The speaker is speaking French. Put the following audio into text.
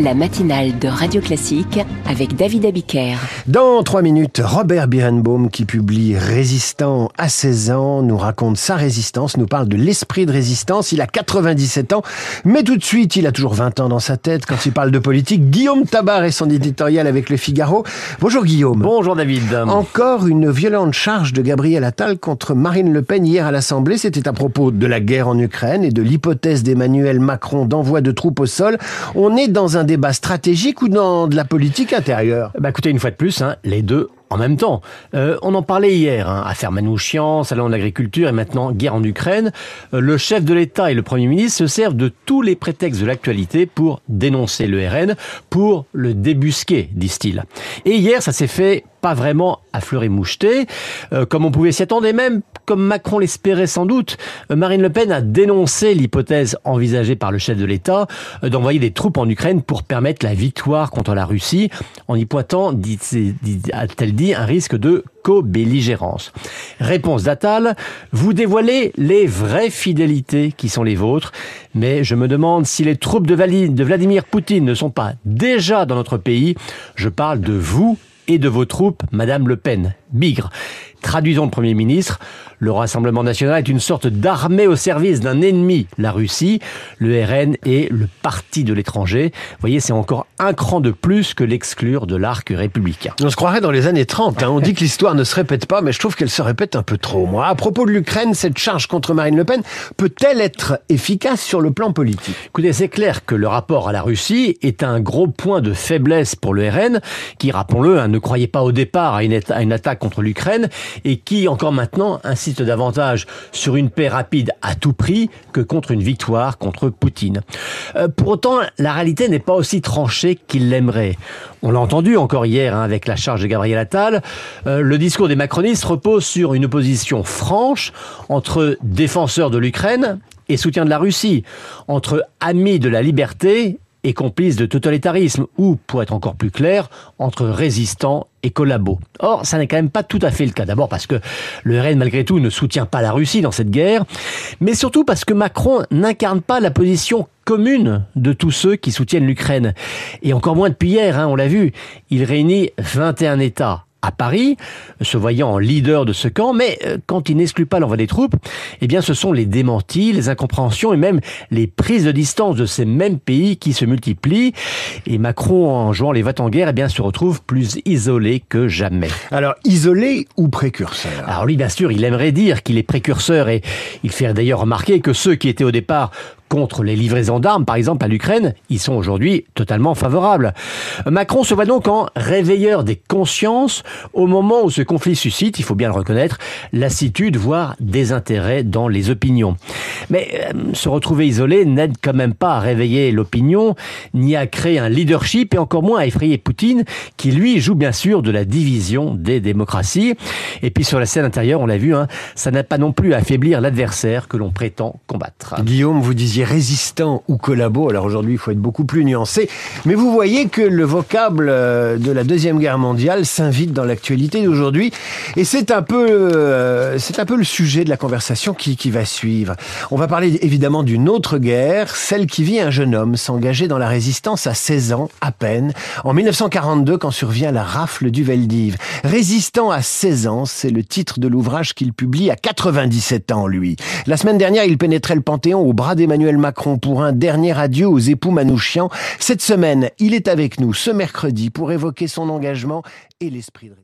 la matinale de Radio Classique avec David Abiker. Dans trois minutes, Robert Birenbaum, qui publie Résistant à 16 ans, nous raconte sa résistance, nous parle de l'esprit de résistance. Il a 97 ans, mais tout de suite, il a toujours 20 ans dans sa tête quand il parle de politique. Guillaume Tabar et son éditorial avec Le Figaro. Bonjour Guillaume. Bonjour David. Encore une violente charge de Gabriel Attal contre Marine Le Pen hier à l'Assemblée. C'était à propos de la guerre en Ukraine et de l'hypothèse d'Emmanuel Macron d'envoi de troupes au sol. On est dans un débat stratégique ou dans de la politique intérieure? Bah écoutez, une fois de plus, hein, les deux en même temps. Euh, on en parlait hier, hein, affaire Manouchian, salon de l'agriculture et maintenant guerre en Ukraine. Euh, le chef de l'État et le Premier ministre se servent de tous les prétextes de l'actualité pour dénoncer le RN, pour le débusquer, disent-ils. Et hier, ça s'est fait pas vraiment à fleur et moucheté, euh, comme on pouvait s'y attendre, et même comme Macron l'espérait sans doute. Euh, Marine Le Pen a dénoncé l'hypothèse envisagée par le chef de l'État euh, d'envoyer des troupes en Ukraine pour permettre la victoire contre la Russie, en y pointant, a-t-elle dit, un risque de co-belligérance. Réponse d'Attal, vous dévoilez les vraies fidélités qui sont les vôtres, mais je me demande si les troupes de Vladimir Poutine ne sont pas déjà dans notre pays. Je parle de vous et de vos troupes, Madame Le Pen. Bigre. Traduisons le Premier ministre. Le Rassemblement national est une sorte d'armée au service d'un ennemi, la Russie. Le RN est le parti de l'étranger. Vous voyez, c'est encore un cran de plus que l'exclure de l'arc républicain. On se croirait dans les années 30. Hein. On dit que l'histoire ne se répète pas, mais je trouve qu'elle se répète un peu trop. Moi, à propos de l'Ukraine, cette charge contre Marine Le Pen peut-elle être efficace sur le plan politique? Écoutez, c'est clair que le rapport à la Russie est un gros point de faiblesse pour le RN, qui, rappelons-le, hein, ne croyait pas au départ à une, à une attaque contre l'Ukraine et qui, encore maintenant, insiste davantage sur une paix rapide à tout prix que contre une victoire contre Poutine. Euh, pour autant, la réalité n'est pas aussi tranchée qu'il l'aimerait. On l'a entendu encore hier hein, avec la charge de Gabriel Attal. Euh, le discours des macronistes repose sur une opposition franche entre défenseurs de l'Ukraine et soutien de la Russie, entre amis de la liberté et complices de totalitarisme, ou, pour être encore plus clair, entre résistants et collabos. Or, ça n'est quand même pas tout à fait le cas. D'abord parce que le RN, malgré tout, ne soutient pas la Russie dans cette guerre, mais surtout parce que Macron n'incarne pas la position commune de tous ceux qui soutiennent l'Ukraine. Et encore moins depuis hier, hein, on l'a vu, il réunit 21 États à Paris, se voyant en leader de ce camp, mais euh, quand il n'exclut pas l'envoi des troupes, eh bien ce sont les démentis, les incompréhensions et même les prises de distance de ces mêmes pays qui se multiplient. Et Macron, en jouant les votes en guerre, eh bien se retrouve plus isolé que jamais. Alors isolé ou précurseur? Alors lui, bien sûr, il aimerait dire qu'il est précurseur et il fait d'ailleurs remarquer que ceux qui étaient au départ contre les livraisons d'armes, par exemple, à l'Ukraine, ils sont aujourd'hui totalement favorables. Macron se voit donc en réveilleur des consciences au moment où ce conflit suscite, il faut bien le reconnaître, lassitude, voire désintérêt dans les opinions. Mais euh, se retrouver isolé n'aide quand même pas à réveiller l'opinion, ni à créer un leadership, et encore moins à effrayer Poutine, qui lui joue bien sûr de la division des démocraties. Et puis sur la scène intérieure, on l'a vu, hein, ça n'a pas non plus à affaiblir l'adversaire que l'on prétend combattre. Guillaume, vous disiez résistant ou collabo. Alors aujourd'hui, il faut être beaucoup plus nuancé. Mais vous voyez que le vocable euh, de la Deuxième Guerre mondiale s'invite dans l'actualité d'aujourd'hui. Et c'est un peu, euh, c'est un peu le sujet de la conversation qui, qui va suivre. On va parler évidemment d'une autre guerre, celle qui vit un jeune homme s'engager dans la résistance à 16 ans à peine, en 1942 quand survient la rafle du Veldiv. Résistant à 16 ans, c'est le titre de l'ouvrage qu'il publie à 97 ans, lui. La semaine dernière, il pénétrait le Panthéon au bras d'Emmanuel Macron pour un dernier adieu aux époux Manouchian. Cette semaine, il est avec nous ce mercredi pour évoquer son engagement et l'esprit de